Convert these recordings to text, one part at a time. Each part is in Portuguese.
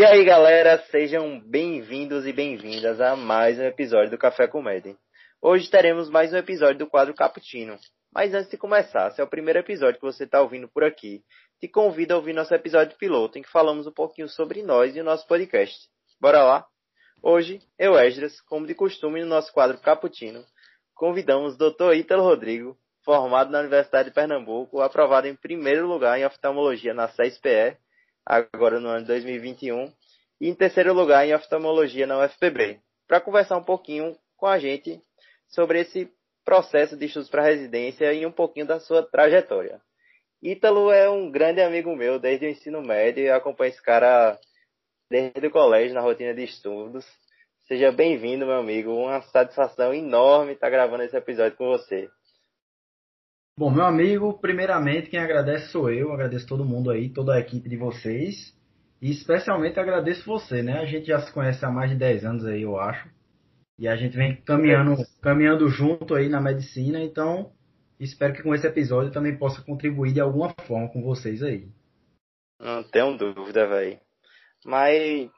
E aí, galera, sejam bem-vindos e bem-vindas a mais um episódio do Café Comédia. Hoje teremos mais um episódio do quadro Cappuccino. Mas antes de começar, se é o primeiro episódio que você está ouvindo por aqui, te convido a ouvir nosso episódio piloto, em que falamos um pouquinho sobre nós e o nosso podcast. Bora lá? Hoje, eu, Esdras, como de costume no nosso quadro Cappuccino, convidamos o Dr. Ítalo Rodrigo, formado na Universidade de Pernambuco, aprovado em primeiro lugar em oftalmologia na CSPE agora no ano de 2021, e em terceiro lugar em oftalmologia na UFPB, para conversar um pouquinho com a gente sobre esse processo de estudos para residência e um pouquinho da sua trajetória. Ítalo é um grande amigo meu desde o ensino médio e acompanho esse cara desde o colégio na rotina de estudos. Seja bem-vindo, meu amigo. Uma satisfação enorme estar gravando esse episódio com você. Bom, meu amigo, primeiramente quem agradece sou eu, agradeço todo mundo aí, toda a equipe de vocês. E especialmente agradeço você, né? A gente já se conhece há mais de 10 anos aí, eu acho. E a gente vem caminhando, caminhando junto aí na medicina, então espero que com esse episódio também possa contribuir de alguma forma com vocês aí. Não tenho dúvida, velho. Mas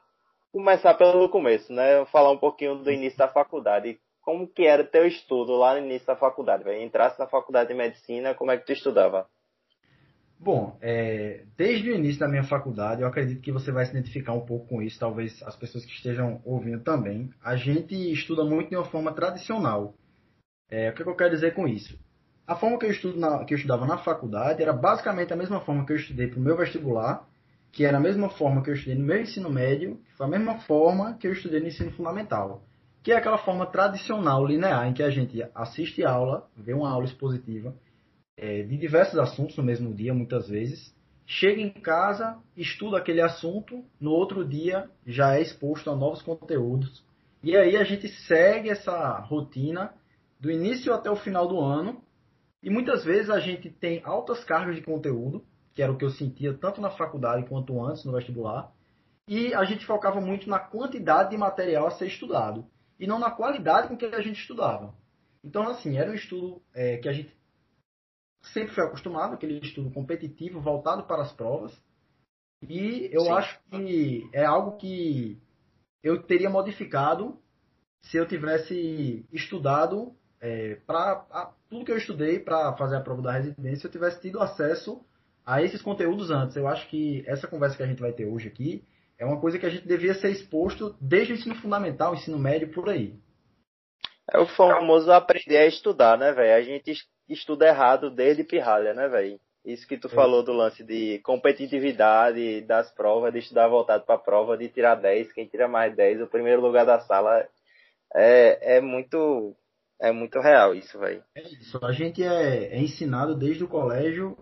começar pelo começo, né? Falar um pouquinho do início da faculdade como que era teu estudo lá no início da faculdade? Vai entrasse na faculdade de medicina, como é que tu estudava? Bom, é, desde o início da minha faculdade, eu acredito que você vai se identificar um pouco com isso, talvez as pessoas que estejam ouvindo também. A gente estuda muito de uma forma tradicional. É, o que, eu quero dizer com isso? A forma que eu, na, que eu estudava na faculdade era basicamente a mesma forma que eu estudei para o meu vestibular, que era a mesma forma que eu estudei no meu ensino médio, que foi a mesma forma que eu estudei no ensino fundamental que é aquela forma tradicional, linear, em que a gente assiste aula, vê uma aula expositiva é, de diversos assuntos no mesmo dia, muitas vezes, chega em casa, estuda aquele assunto, no outro dia já é exposto a novos conteúdos, e aí a gente segue essa rotina do início até o final do ano, e muitas vezes a gente tem altas cargas de conteúdo, que era o que eu sentia tanto na faculdade quanto antes no vestibular, e a gente focava muito na quantidade de material a ser estudado e não na qualidade com que a gente estudava. Então, assim, era um estudo é, que a gente sempre foi acostumado, aquele estudo competitivo, voltado para as provas. E eu Sim. acho que é algo que eu teria modificado se eu tivesse estudado é, para tudo que eu estudei para fazer a prova da residência, eu tivesse tido acesso a esses conteúdos antes. Eu acho que essa conversa que a gente vai ter hoje aqui é uma coisa que a gente devia ser exposto desde o ensino fundamental, ensino médio, por aí. É o famoso aprender a estudar, né, velho? A gente estuda errado desde pirralha, né, velho? Isso que tu é. falou do lance de competitividade das provas, de estudar voltado para a prova, de tirar 10, quem tira mais 10, o primeiro lugar da sala é, é muito é muito real isso, velho. É isso. A gente é, é ensinado desde o colégio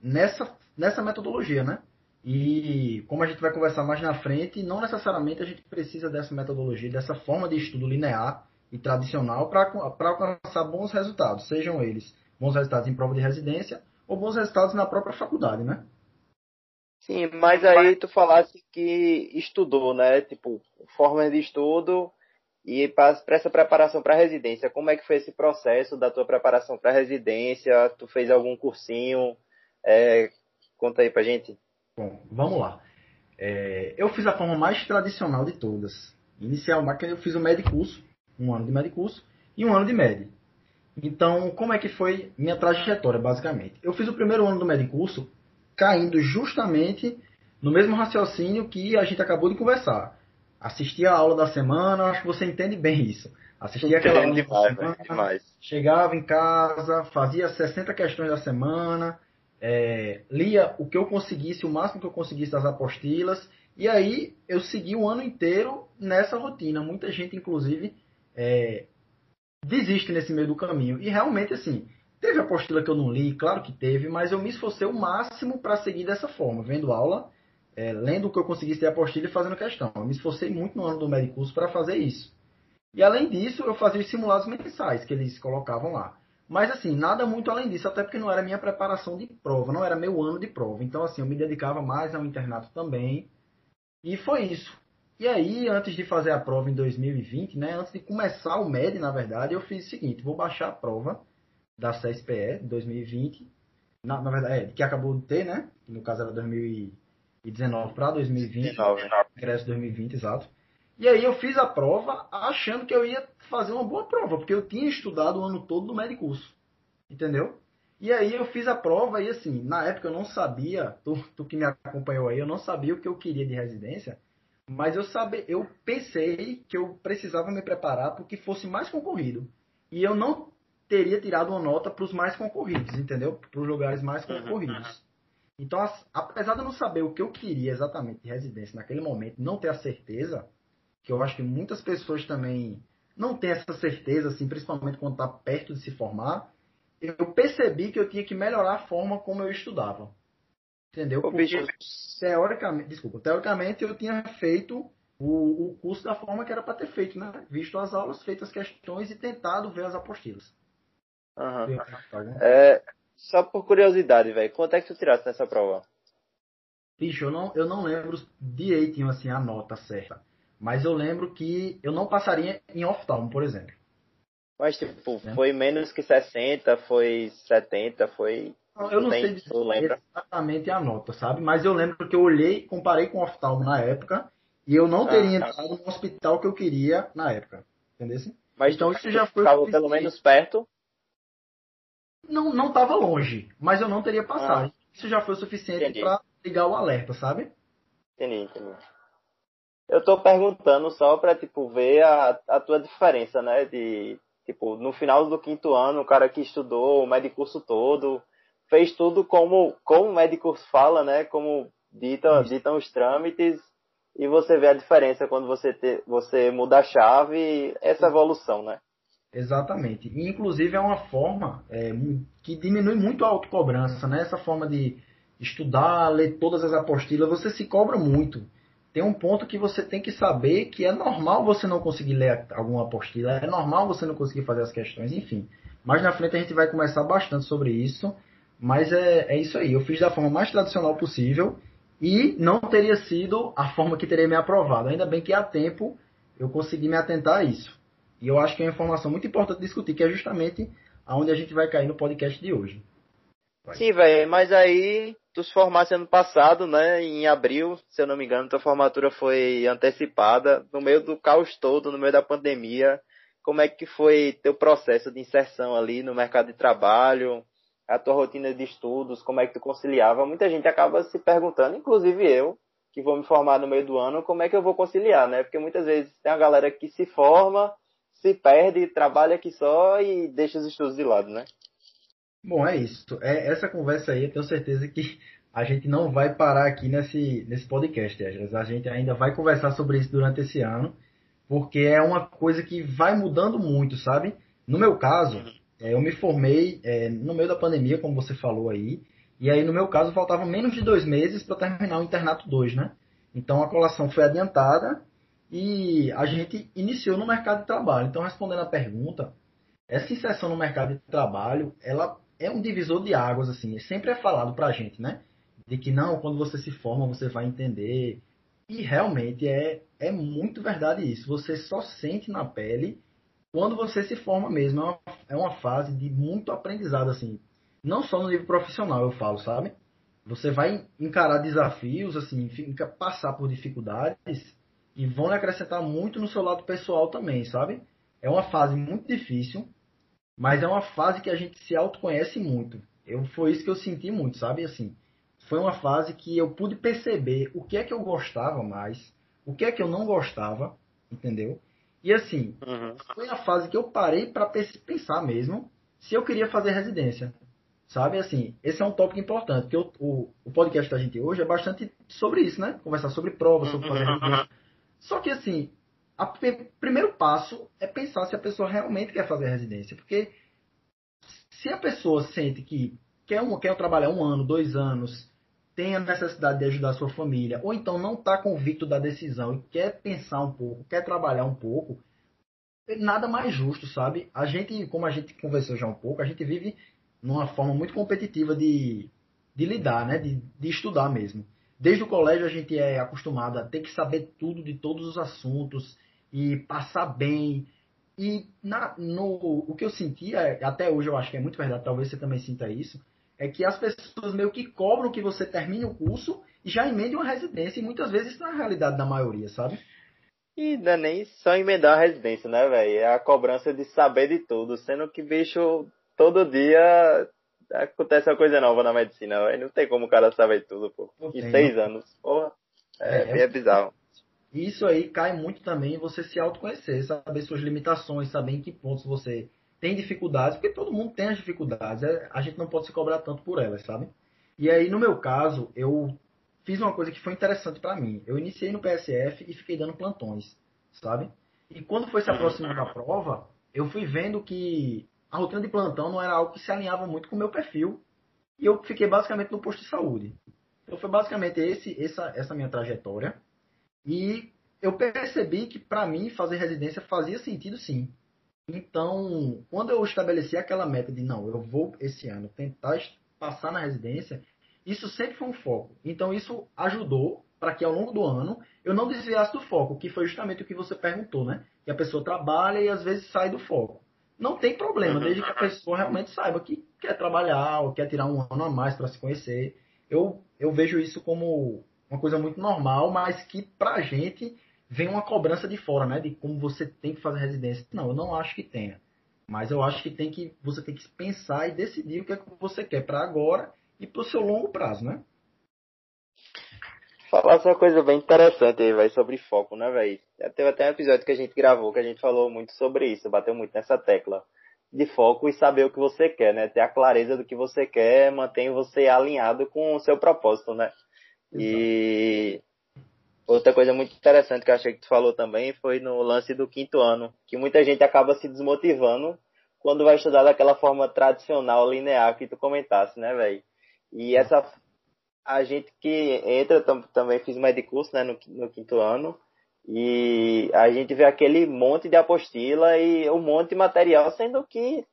nessa, nessa metodologia, né? E como a gente vai conversar mais na frente, não necessariamente a gente precisa dessa metodologia, dessa forma de estudo linear e tradicional para alcançar bons resultados, sejam eles bons resultados em prova de residência ou bons resultados na própria faculdade, né? Sim, mas aí tu falasse que estudou, né? Tipo, forma de estudo e para essa preparação para residência. Como é que foi esse processo da tua preparação para residência? Tu fez algum cursinho? É, conta aí pra gente. Bom, vamos lá. É, eu fiz a forma mais tradicional de todas. Inicialmente eu fiz o medicurso, um ano de medicurso e um ano de med. Então, como é que foi minha trajetória, basicamente? Eu fiz o primeiro ano do medicurso caindo justamente no mesmo raciocínio que a gente acabou de conversar. Assistia a aula da semana, acho que você entende bem isso. Assistia aquela aula demais, semana, demais. chegava em casa, fazia 60 questões da semana, é, lia o que eu conseguisse, o máximo que eu conseguisse das apostilas, e aí eu segui o ano inteiro nessa rotina. Muita gente, inclusive, é, desiste nesse meio do caminho. E realmente, assim, teve apostila que eu não li, claro que teve, mas eu me esforcei o máximo para seguir dessa forma, vendo aula, é, lendo o que eu conseguisse de apostila e fazendo questão. Eu me esforcei muito no ano do médico para fazer isso. E além disso, eu fazia os simulados mensais que eles colocavam lá. Mas assim, nada muito além disso, até porque não era minha preparação de prova, não era meu ano de prova. Então assim, eu me dedicava mais ao internato também. E foi isso. E aí, antes de fazer a prova em 2020, né, antes de começar o MED, na verdade, eu fiz o seguinte, vou baixar a prova da CSPE de 2020, na, na verdade, é, que acabou de ter, né, no caso era 2019 para 2020. 19. ingresso 2020, exato. E aí eu fiz a prova achando que eu ia fazer uma boa prova, porque eu tinha estudado o ano todo no médio curso. Entendeu? E aí eu fiz a prova e assim, na época eu não sabia, tu, tu que me acompanhou aí, eu não sabia o que eu queria de residência, mas eu sabe, eu pensei que eu precisava me preparar para que fosse mais concorrido. E eu não teria tirado uma nota para os mais concorridos, entendeu? Para os lugares mais uhum, concorridos. Uhum. Então, apesar de eu não saber o que eu queria exatamente de residência naquele momento, não ter a certeza, que eu acho que muitas pessoas também não têm essa certeza, assim, principalmente quando está perto de se formar, eu percebi que eu tinha que melhorar a forma como eu estudava. Entendeu? Porque, teoricamente, desculpa, teoricamente eu tinha feito o, o curso da forma que era para ter feito, né? Visto as aulas, feito as questões e tentado ver as apostilas. Uhum. É, só por curiosidade, velho, quanto é que tu tiraste nessa prova? Bicho, eu não, eu não lembro direitinho assim a nota certa. Mas eu lembro que eu não passaria em oftalmo, por exemplo. Mas, tipo, é. foi menos que 60, foi 70, foi. Eu não sei exatamente a nota, sabe? Mas eu lembro que eu olhei, comparei com oftalmo na época, e eu não teria ah, tá. entrado no hospital que eu queria na época. Entendeu? Mas então isso já foi. Estava pelo menos perto? Não, não estava longe, mas eu não teria passado. Ah. Isso já foi o suficiente para ligar o alerta, sabe? Entendi, entendi. Eu tô perguntando só para tipo ver a, a tua diferença, né, de Tipo, no final do quinto ano, o cara que estudou o medicurso todo, fez tudo como, como o medicurso fala, né? Como dita, ditam os trâmites, e você vê a diferença quando você, te, você muda a chave, essa evolução, né? Exatamente. E, inclusive, é uma forma é, que diminui muito a autocobrança, né? Essa forma de estudar, ler todas as apostilas, você se cobra muito tem um ponto que você tem que saber que é normal você não conseguir ler alguma apostila, é normal você não conseguir fazer as questões, enfim. Mais na frente a gente vai conversar bastante sobre isso, mas é, é isso aí. Eu fiz da forma mais tradicional possível e não teria sido a forma que teria me aprovado. Ainda bem que há tempo eu consegui me atentar a isso. E eu acho que é uma informação muito importante discutir, que é justamente aonde a gente vai cair no podcast de hoje. Vai. Sim, velho, mas aí tu se formasse ano passado, né? Em abril, se eu não me engano, tua formatura foi antecipada, no meio do caos todo, no meio da pandemia. Como é que foi teu processo de inserção ali no mercado de trabalho, a tua rotina de estudos, como é que tu conciliava? Muita gente acaba se perguntando, inclusive eu, que vou me formar no meio do ano, como é que eu vou conciliar, né? Porque muitas vezes tem a galera que se forma, se perde, trabalha aqui só e deixa os estudos de lado, né? Bom, é isso. É, essa conversa aí, eu tenho certeza que a gente não vai parar aqui nesse, nesse podcast. A gente ainda vai conversar sobre isso durante esse ano, porque é uma coisa que vai mudando muito, sabe? No meu caso, é, eu me formei é, no meio da pandemia, como você falou aí, e aí no meu caso faltavam menos de dois meses para terminar o internato 2, né? Então a colação foi adiantada e a gente iniciou no mercado de trabalho. Então, respondendo a pergunta, essa inserção no mercado de trabalho, ela é um divisor de águas, assim. Sempre é falado pra gente, né? De que não, quando você se forma, você vai entender. E realmente é, é muito verdade isso. Você só sente na pele quando você se forma mesmo. É uma, é uma fase de muito aprendizado, assim. Não só no nível profissional, eu falo, sabe? Você vai encarar desafios, assim, fica, passar por dificuldades e vão acrescentar muito no seu lado pessoal também, sabe? É uma fase muito difícil, mas é uma fase que a gente se autoconhece muito. Eu, foi isso que eu senti muito, sabe? Assim, foi uma fase que eu pude perceber o que é que eu gostava mais, o que é que eu não gostava, entendeu? E assim, uhum. foi a fase que eu parei para pensar mesmo se eu queria fazer residência. Sabe, assim, esse é um tópico importante, porque o, o, o podcast da gente hoje é bastante sobre isso, né? Conversar sobre provas, sobre fazer uhum. residência. Só que assim, o primeiro passo é pensar se a pessoa realmente quer fazer residência. Porque se a pessoa sente que quer, um, quer trabalhar um ano, dois anos, tem a necessidade de ajudar a sua família, ou então não está convicto da decisão e quer pensar um pouco, quer trabalhar um pouco, nada mais justo, sabe? A gente, como a gente conversou já um pouco, a gente vive numa forma muito competitiva de, de lidar, né? De, de estudar mesmo. Desde o colégio a gente é acostumado a ter que saber tudo de todos os assuntos, e passar bem. E na, no, o que eu sentia, até hoje eu acho que é muito verdade, talvez você também sinta isso, é que as pessoas meio que cobram que você termine o curso e já emende uma residência, e muitas vezes isso não é a realidade da maioria, sabe? E não é nem só emendar a residência, né, velho? É a cobrança de saber de tudo, sendo que, bicho, todo dia acontece uma coisa nova na medicina, velho. Não tem como o cara saber tudo, pô. Em seis anos, porra. É, é, é bizarro. Isso aí cai muito também em você se autoconhecer, saber suas limitações, saber em que pontos você tem dificuldades, porque todo mundo tem as dificuldades, é, a gente não pode se cobrar tanto por elas, sabe? E aí, no meu caso, eu fiz uma coisa que foi interessante para mim. Eu iniciei no PSF e fiquei dando plantões, sabe? E quando foi se aproximando da prova, eu fui vendo que a rotina de plantão não era algo que se alinhava muito com o meu perfil. E eu fiquei basicamente no posto de saúde. Então foi basicamente esse, essa, essa minha trajetória. E eu percebi que para mim fazer residência fazia sentido sim. Então, quando eu estabeleci aquela meta de não, eu vou esse ano tentar passar na residência, isso sempre foi um foco. Então isso ajudou para que ao longo do ano eu não desviasse do foco, que foi justamente o que você perguntou, né? Que a pessoa trabalha e às vezes sai do foco. Não tem problema, desde que a pessoa realmente saiba que quer trabalhar ou quer tirar um ano a mais para se conhecer. Eu, eu vejo isso como uma coisa muito normal, mas que pra gente vem uma cobrança de fora, né? De como você tem que fazer residência. Não, eu não acho que tenha. Mas eu acho que tem que você tem que pensar e decidir o que é que você quer para agora e para o seu longo prazo, né? Falar uma coisa bem interessante aí, vai sobre foco, né, velho? Teve até um episódio que a gente gravou que a gente falou muito sobre isso, bateu muito nessa tecla de foco e saber o que você quer, né? Ter a clareza do que você quer, mantém você alinhado com o seu propósito, né? E outra coisa muito interessante que eu achei que tu falou também foi no lance do quinto ano, que muita gente acaba se desmotivando quando vai estudar daquela forma tradicional, linear que tu comentasse, né, velho? E essa a gente que entra também fiz mais de curso, né, no, no quinto ano, e a gente vê aquele monte de apostila e um monte de material, sendo que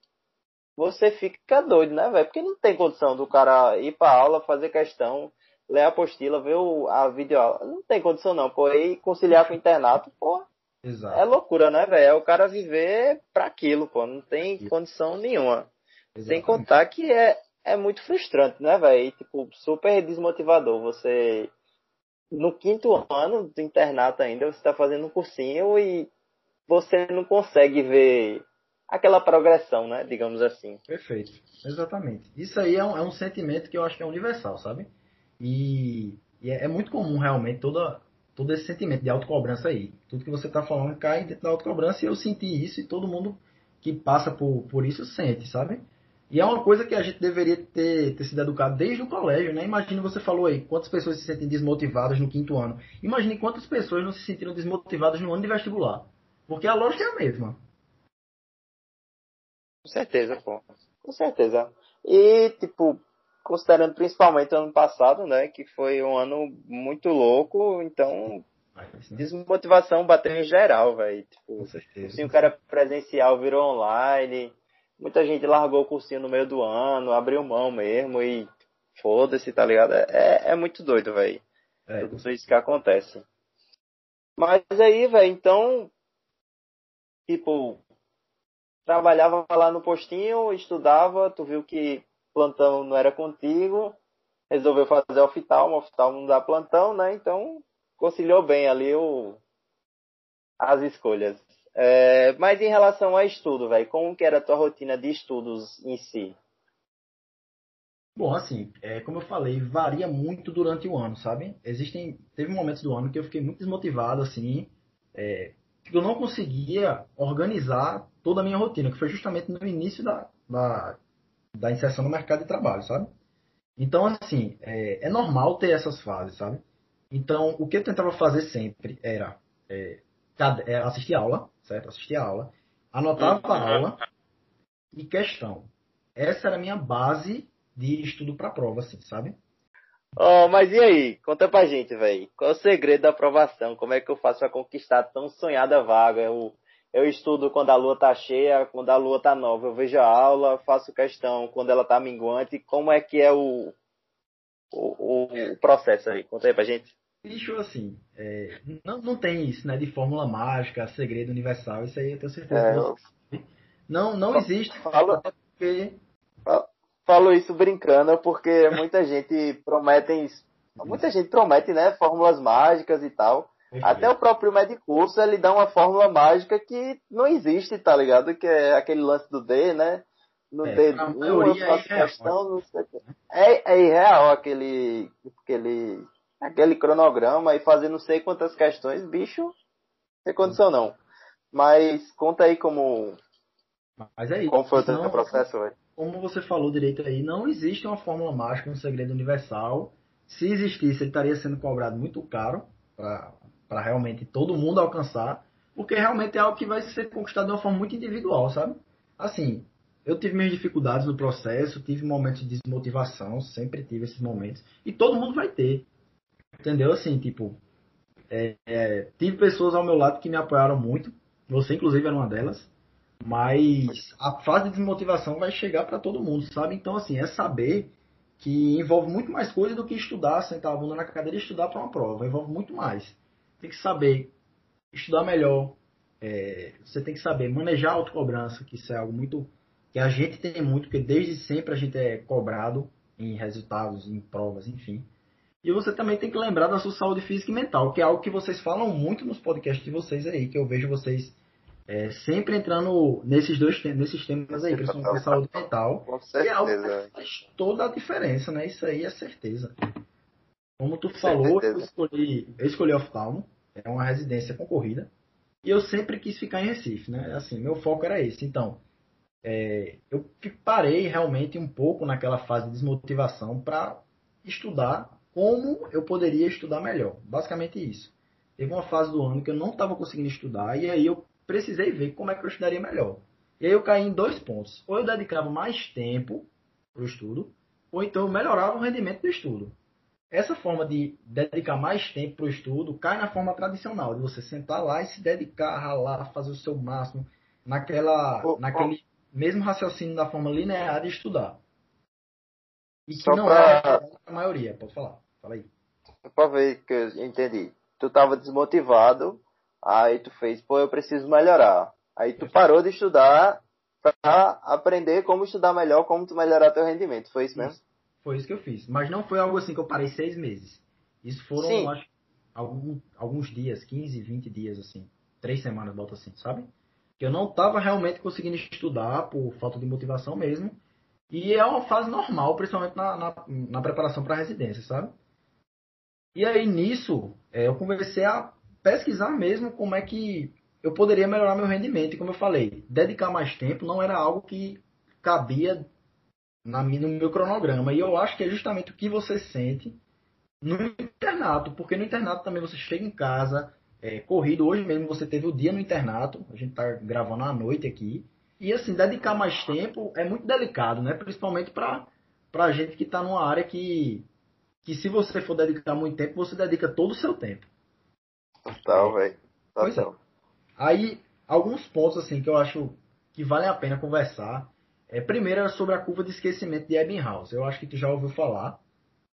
você fica doido, né, velho? Porque não tem condição do cara ir pra aula, fazer questão, ler a apostila, ver o, a videoaula. Não tem condição não, pô. E conciliar com o internato, pô, Exato. é loucura, né, velho? É o cara viver pra aquilo, pô. Não tem condição nenhuma. Exatamente. Sem contar que é, é muito frustrante, né, velho? Tipo, super desmotivador. Você, no quinto ano do internato ainda, você tá fazendo um cursinho e você não consegue ver aquela progressão, né? Digamos assim. Perfeito. Exatamente. Isso aí é um, é um sentimento que eu acho que é universal, sabe? E, e é, é, muito comum realmente toda, todo esse sentimento de autocobrança aí. Tudo que você está falando cai dentro da autocobrança e eu senti isso e todo mundo que passa por, por isso sente, sabe? E é uma coisa que a gente deveria ter, ter sido educado desde o colégio, né? Imagine, você falou aí, quantas pessoas se sentem desmotivadas no quinto ano. Imagine quantas pessoas não se sentiram desmotivadas no ano de vestibular. Porque a lógica é a mesma. Com certeza, pô. Com certeza. E, tipo, considerando principalmente o ano passado, né? Que foi um ano muito louco, então desmotivação bateu em geral, velho. Tipo, assim, o cara presencial virou online muita gente largou o cursinho no meio do ano, abriu mão mesmo e foda-se, tá ligado? É, é muito doido, velho. É. Tudo isso que acontece. Mas aí, velho, então, tipo, trabalhava lá no postinho, estudava, tu viu que plantão não era contigo, resolveu fazer oftalmo, oftalmo não dá plantão, né? Então, conciliou bem ali o, as escolhas. É, mas em relação a estudo, velho, como que era a tua rotina de estudos em si? Bom, assim, é, como eu falei, varia muito durante o ano, sabe? Existem, teve momentos do ano que eu fiquei muito desmotivado, assim, é, que eu não conseguia organizar toda a minha rotina, que foi justamente no início da, da, da inserção no mercado de trabalho, sabe? Então, assim, é, é normal ter essas fases, sabe? Então, o que eu tentava fazer sempre era é, é, assistir aula, certo? Assistir a aula, anotava a aula e questão. Essa era a minha base de estudo para prova, assim, sabe? Oh, mas e aí? Conta pra gente, velho. Qual é o segredo da aprovação? Como é que eu faço para conquistar tão sonhada vaga? Eu, eu estudo quando a lua tá cheia, quando a lua tá nova. Eu vejo a aula, faço questão quando ela tá minguante. Como é que é o, o, o processo aí? Conta aí pra gente. Bicho, assim, é, não, não tem isso, né? De fórmula mágica, segredo universal, isso aí eu tenho certeza. É, eu... Não, não existe. Fala, porque... falo isso brincando porque muita gente promete, muita gente promete, né, fórmulas mágicas e tal. Até o próprio Medicurso, ele dá uma fórmula mágica que não existe, tá ligado? Que é aquele lance do D, né? No é, D, uma é, questão, é, é irreal aquele, aquele, aquele cronograma e fazer não sei quantas questões, bicho, não tem condição não. Mas conta aí como, Mas é isso, como foi o processo hoje. Como você falou direito aí, não existe uma fórmula mágica, um segredo universal. Se existisse, ele estaria sendo cobrado muito caro para para realmente todo mundo alcançar, porque realmente é algo que vai ser conquistado de uma forma muito individual, sabe? Assim, eu tive minhas dificuldades no processo, tive momentos de desmotivação, sempre tive esses momentos, e todo mundo vai ter, entendeu? Assim, tipo, é, é, tive pessoas ao meu lado que me apoiaram muito, você inclusive era uma delas, mas a fase de desmotivação vai chegar para todo mundo, sabe? Então, assim, é saber que envolve muito mais coisa do que estudar, sentar a bunda na cadeira e estudar para uma prova, envolve muito mais tem que saber estudar melhor. É, você tem que saber manejar a autocobrança, que isso é algo muito. que a gente tem muito, porque desde sempre a gente é cobrado em resultados, em provas, enfim. E você também tem que lembrar da sua saúde física e mental, que é algo que vocês falam muito nos podcasts de vocês aí, que eu vejo vocês é, sempre entrando nesses dois nesses temas aí, a saúde mental. Com certeza. é algo que faz toda a diferença, né? Isso aí é certeza. Como tu falou, eu escolhi, eu escolhi Oftalmo, é uma residência concorrida, e eu sempre quis ficar em Recife, né? Assim, meu foco era esse. Então, é, eu parei realmente um pouco naquela fase de desmotivação para estudar como eu poderia estudar melhor. Basicamente isso. Teve uma fase do ano que eu não estava conseguindo estudar e aí eu precisei ver como é que eu estudaria melhor. E aí eu caí em dois pontos. Ou eu dedicava mais tempo para o estudo, ou então eu melhorava o rendimento do estudo. Essa forma de dedicar mais tempo para o estudo cai na forma tradicional, de você sentar lá e se dedicar, ralar, fazer o seu máximo, naquela, oh, naquele oh. mesmo raciocínio da forma linear de estudar. E que Só não pra... é a maioria, pode falar. Fala aí. Para ver que eu entendi. Tu estava desmotivado, aí tu fez, pô, eu preciso melhorar. Aí tu parou de estudar para aprender como estudar melhor, como tu melhorar teu rendimento. Foi isso mesmo? Foi isso que eu fiz. Mas não foi algo assim que eu parei seis meses. Isso foram, acho, algum, alguns dias, 15, 20 dias, assim. Três semanas, bota assim, sabe? Que eu não estava realmente conseguindo estudar por falta de motivação mesmo. E é uma fase normal, principalmente na, na, na preparação para a residência, sabe? E aí nisso, é, eu comecei a pesquisar mesmo como é que eu poderia melhorar meu rendimento. E como eu falei, dedicar mais tempo não era algo que cabia na, no meu cronograma. E eu acho que é justamente o que você sente no internato, porque no internato também você chega em casa, é, corrido, hoje mesmo você teve o dia no internato, a gente está gravando à noite aqui, e assim, dedicar mais tempo é muito delicado, né? Principalmente para a gente que está numa área que, que se você for dedicar muito tempo, você dedica todo o seu tempo. Total, velho. Pois é. Aí, alguns pontos assim que eu acho que vale a pena conversar é, primeiro é sobre a curva de esquecimento de Ebbinghaus. Eu acho que tu já ouviu falar.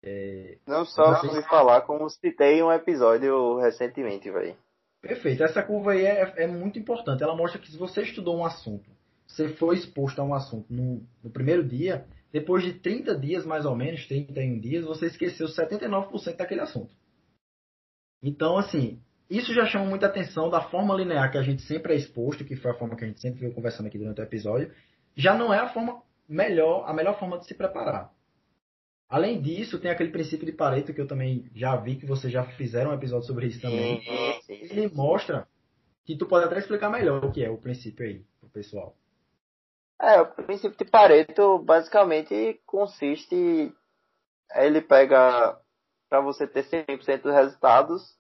É, não só ouvi sei... falar, como citei um episódio recentemente, velho. Perfeito. Essa curva aí é, é, muito importante. Ela mostra que se você estudou um assunto, você foi exposto a um assunto no, no primeiro dia, depois de 30 dias, mais ou menos, 31 dias, você esqueceu 79% daquele assunto. Então, assim, isso já chama muita atenção da forma linear que a gente sempre é exposto, que foi a forma que a gente sempre veio conversando aqui durante o episódio, já não é a forma melhor, a melhor forma de se preparar. Além disso, tem aquele princípio de Pareto que eu também já vi que vocês já fizeram um episódio sobre isso também. Ele mostra que tu pode até explicar melhor o que é o princípio aí pro pessoal. É, o princípio de Pareto basicamente consiste ele pega para você ter 100% dos resultados,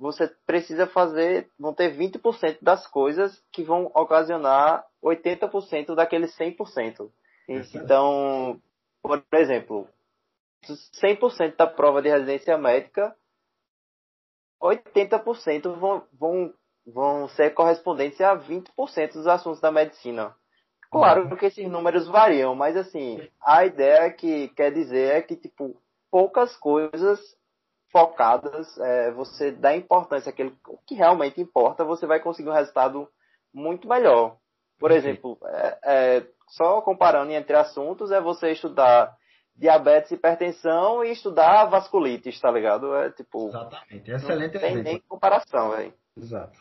você precisa fazer, vão ter 20% das coisas que vão ocasionar 80% daqueles 100%. Então, por exemplo, 100% da prova de residência médica, 80% vão, vão, vão ser correspondentes a 20% dos assuntos da medicina. Claro que esses números variam, mas assim, a ideia que quer dizer é que, tipo, poucas coisas focadas, é, você dá importância àquilo que realmente importa, você vai conseguir um resultado muito melhor. Por exemplo, é, é, só comparando entre assuntos, é você estudar diabetes, hipertensão e estudar vasculites, tá ligado? É tipo. Exatamente. Excelente não tem exemplo. nem comparação, velho. Exato.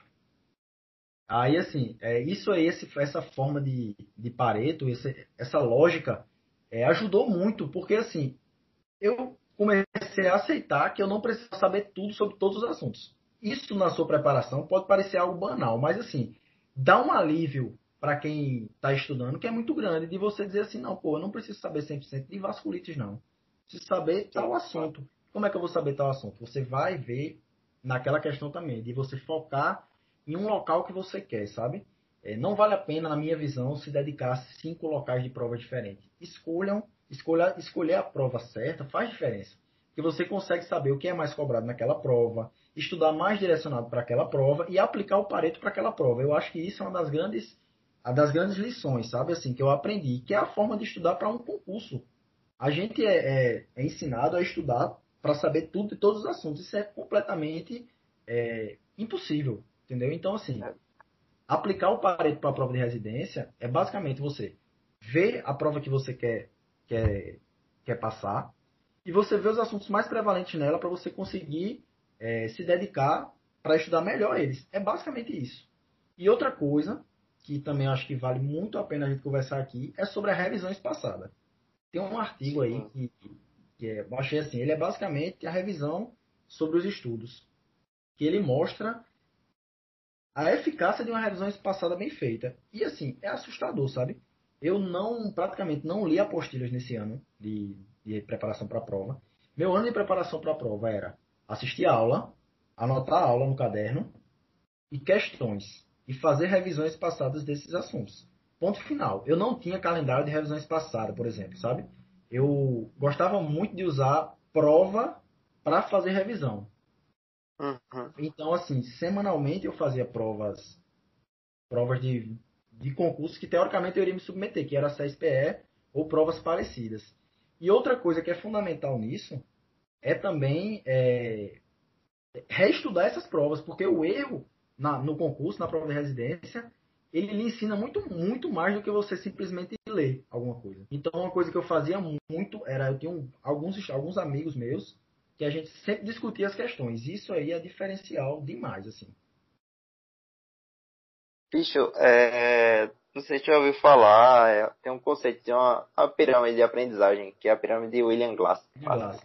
Aí, assim, é, isso aí, esse, essa forma de, de Pareto, esse, essa lógica, é, ajudou muito, porque, assim, eu comecei a aceitar que eu não preciso saber tudo sobre todos os assuntos. Isso na sua preparação pode parecer algo banal, mas, assim, dá um alívio para quem está estudando que é muito grande de você dizer assim, não, pô, eu não preciso saber 100% de vasculites, não. Preciso saber tal assunto. Como é que eu vou saber tal assunto? Você vai ver naquela questão também, de você focar em um local que você quer, sabe? É, não vale a pena, na minha visão, se dedicar a cinco locais de prova diferentes. Escolham, escolha, escolher a prova certa faz diferença. Porque você consegue saber o que é mais cobrado naquela prova, estudar mais direcionado para aquela prova e aplicar o pareto para aquela prova. Eu acho que isso é uma das grandes, uma das grandes lições, sabe? Assim, que eu aprendi, que é a forma de estudar para um concurso. A gente é, é, é ensinado a estudar para saber tudo de todos os assuntos. Isso é completamente é, impossível. Entendeu? Então, assim, é. aplicar o Pareto para a prova de residência é basicamente você ver a prova que você quer, quer, quer passar e você ver os assuntos mais prevalentes nela para você conseguir é, se dedicar para estudar melhor eles. É basicamente isso. E outra coisa, que também acho que vale muito a pena a gente conversar aqui, é sobre a revisão espaçada. Tem um artigo aí que, que é, eu achei assim, ele é basicamente a revisão sobre os estudos. Que ele mostra a eficácia de uma revisão espaçada bem feita. E assim, é assustador, sabe? Eu não, praticamente não li apostilhas nesse ano de, de preparação para a prova. Meu ano de preparação para a prova era assistir a aula, anotar a aula no caderno e questões. E fazer revisões passadas desses assuntos. Ponto final. Eu não tinha calendário de revisões passadas, por exemplo, sabe? Eu gostava muito de usar prova para fazer revisão. Uhum. Então, assim, semanalmente eu fazia provas provas de, de concurso que teoricamente eu iria me submeter, que era a CSPE ou provas parecidas. E outra coisa que é fundamental nisso é também é, reestudar essas provas, porque o erro na, no concurso, na prova de residência, ele lhe ensina muito, muito mais do que você simplesmente ler alguma coisa. Então, uma coisa que eu fazia muito era, eu tinha um, alguns, alguns amigos meus que a gente sempre discutia as questões. Isso aí é diferencial demais, assim. Bicho, é, não sei se você já ouviu falar, é, tem um conceito, tem uma, uma, pirâmide de aprendizagem, que é a pirâmide de William Glass. Glass.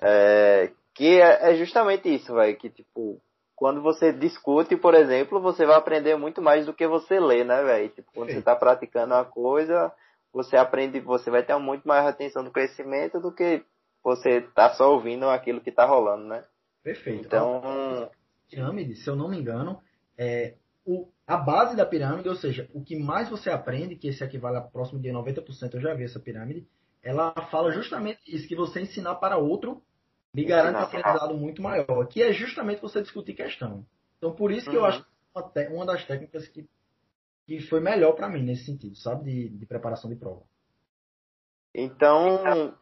É, que é, é, justamente isso, velho, que tipo, quando você discute, por exemplo, você vai aprender muito mais do que você lê, né, velho? Tipo, quando Sim. você está praticando uma coisa, você aprende, você vai ter muito mais atenção do conhecimento do que você tá só ouvindo aquilo que tá rolando, né? Perfeito. Então, pirâmide, se eu não me engano, é o, a base da pirâmide, ou seja, o que mais você aprende, que esse equivale a próximo de 90%, eu já vi essa pirâmide, ela fala justamente isso, que você ensinar para outro lhe garante um aprendizado muito maior, que é justamente você discutir questão. Então, por isso que uhum. eu acho uma, uma das técnicas que, que foi melhor para mim nesse sentido, sabe, de, de preparação de prova. Então,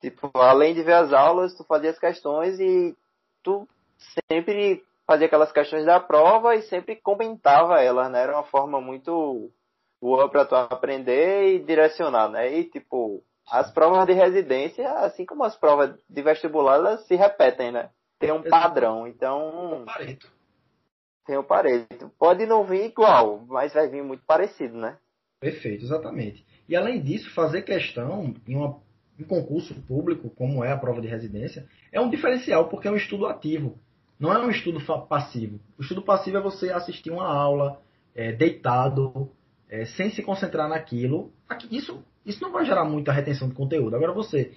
Tipo, além de ver as aulas, tu fazia as questões e tu sempre fazia aquelas questões da prova e sempre comentava elas, né? Era uma forma muito boa para tu aprender e direcionar, né? E tipo, as provas de residência, assim como as provas de vestibular, elas se repetem, né? Tem um padrão, então. Pareto. Tem um pareto. Pode não vir igual, mas vai vir muito parecido, né? Perfeito, exatamente. E além disso, fazer questão em uma um concurso público, como é a prova de residência, é um diferencial, porque é um estudo ativo, não é um estudo passivo. O estudo passivo é você assistir uma aula é, deitado, é, sem se concentrar naquilo. Isso, isso não vai gerar muita retenção de conteúdo. Agora, você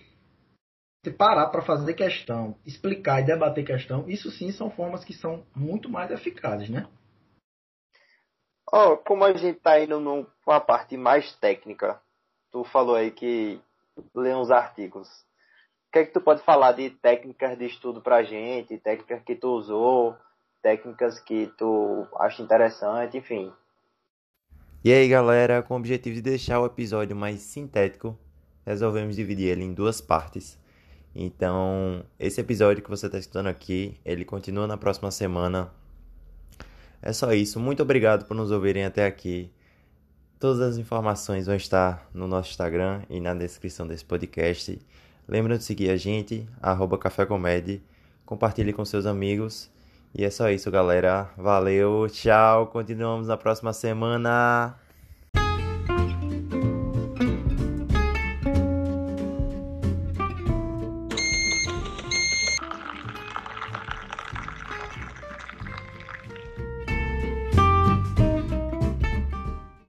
se parar para fazer questão, explicar e debater questão, isso sim são formas que são muito mais eficazes, né? Oh, como a gente está indo numa parte mais técnica, tu falou aí que ler uns artigos. Que é que tu pode falar de técnicas de estudo pra gente, técnicas que tu usou, técnicas que tu acha interessante, enfim. E aí galera, com o objetivo de deixar o episódio mais sintético, resolvemos dividir ele em duas partes. Então, esse episódio que você está escutando aqui, ele continua na próxima semana. É só isso. Muito obrigado por nos ouvirem até aqui. Todas as informações vão estar no nosso Instagram e na descrição desse podcast. Lembra de seguir a gente, arroba Café Comédia. Compartilhe com seus amigos. E é só isso, galera. Valeu, tchau. Continuamos na próxima semana.